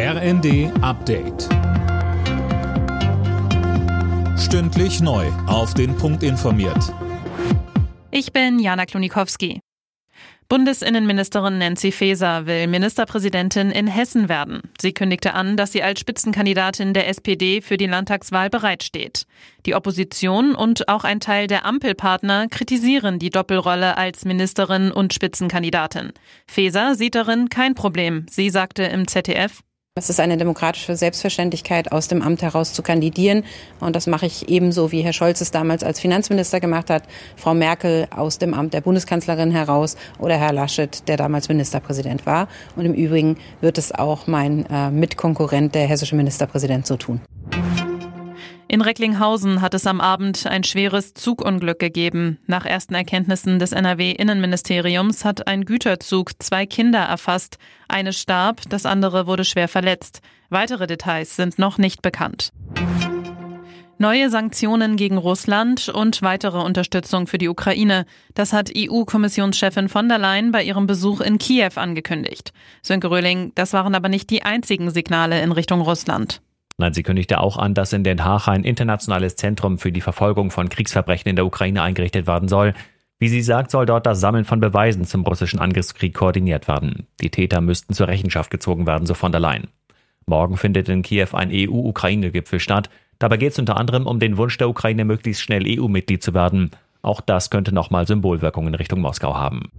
RND Update. Stündlich neu. Auf den Punkt informiert. Ich bin Jana Klonikowski. Bundesinnenministerin Nancy Faeser will Ministerpräsidentin in Hessen werden. Sie kündigte an, dass sie als Spitzenkandidatin der SPD für die Landtagswahl bereitsteht. Die Opposition und auch ein Teil der Ampelpartner kritisieren die Doppelrolle als Ministerin und Spitzenkandidatin. Faeser sieht darin kein Problem. Sie sagte im ZDF, es ist eine demokratische Selbstverständlichkeit, aus dem Amt heraus zu kandidieren. Und das mache ich ebenso, wie Herr Scholz es damals als Finanzminister gemacht hat, Frau Merkel aus dem Amt der Bundeskanzlerin heraus oder Herr Laschet, der damals Ministerpräsident war. Und im Übrigen wird es auch mein äh, Mitkonkurrent, der hessische Ministerpräsident, so tun. In Recklinghausen hat es am Abend ein schweres Zugunglück gegeben. Nach ersten Erkenntnissen des NRW-Innenministeriums hat ein Güterzug zwei Kinder erfasst. Eine starb, das andere wurde schwer verletzt. Weitere Details sind noch nicht bekannt. Neue Sanktionen gegen Russland und weitere Unterstützung für die Ukraine. Das hat EU-Kommissionschefin von der Leyen bei ihrem Besuch in Kiew angekündigt. Sönke Röhling, das waren aber nicht die einzigen Signale in Richtung Russland. Nein, sie kündigte auch an, dass in Den Haag ein internationales Zentrum für die Verfolgung von Kriegsverbrechen in der Ukraine eingerichtet werden soll. Wie sie sagt, soll dort das Sammeln von Beweisen zum russischen Angriffskrieg koordiniert werden. Die Täter müssten zur Rechenschaft gezogen werden, so von der Leyen. Morgen findet in Kiew ein EU-Ukraine-Gipfel statt. Dabei geht es unter anderem um den Wunsch der Ukraine, möglichst schnell EU-Mitglied zu werden. Auch das könnte nochmal Symbolwirkung in Richtung Moskau haben.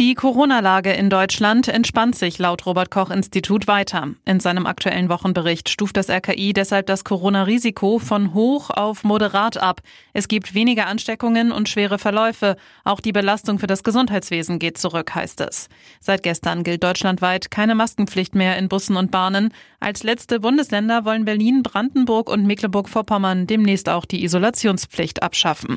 Die Corona-Lage in Deutschland entspannt sich laut Robert Koch Institut weiter. In seinem aktuellen Wochenbericht stuft das RKI deshalb das Corona-Risiko von hoch auf moderat ab. Es gibt weniger Ansteckungen und schwere Verläufe. Auch die Belastung für das Gesundheitswesen geht zurück, heißt es. Seit gestern gilt deutschlandweit keine Maskenpflicht mehr in Bussen und Bahnen. Als letzte Bundesländer wollen Berlin, Brandenburg und Mecklenburg-Vorpommern demnächst auch die Isolationspflicht abschaffen.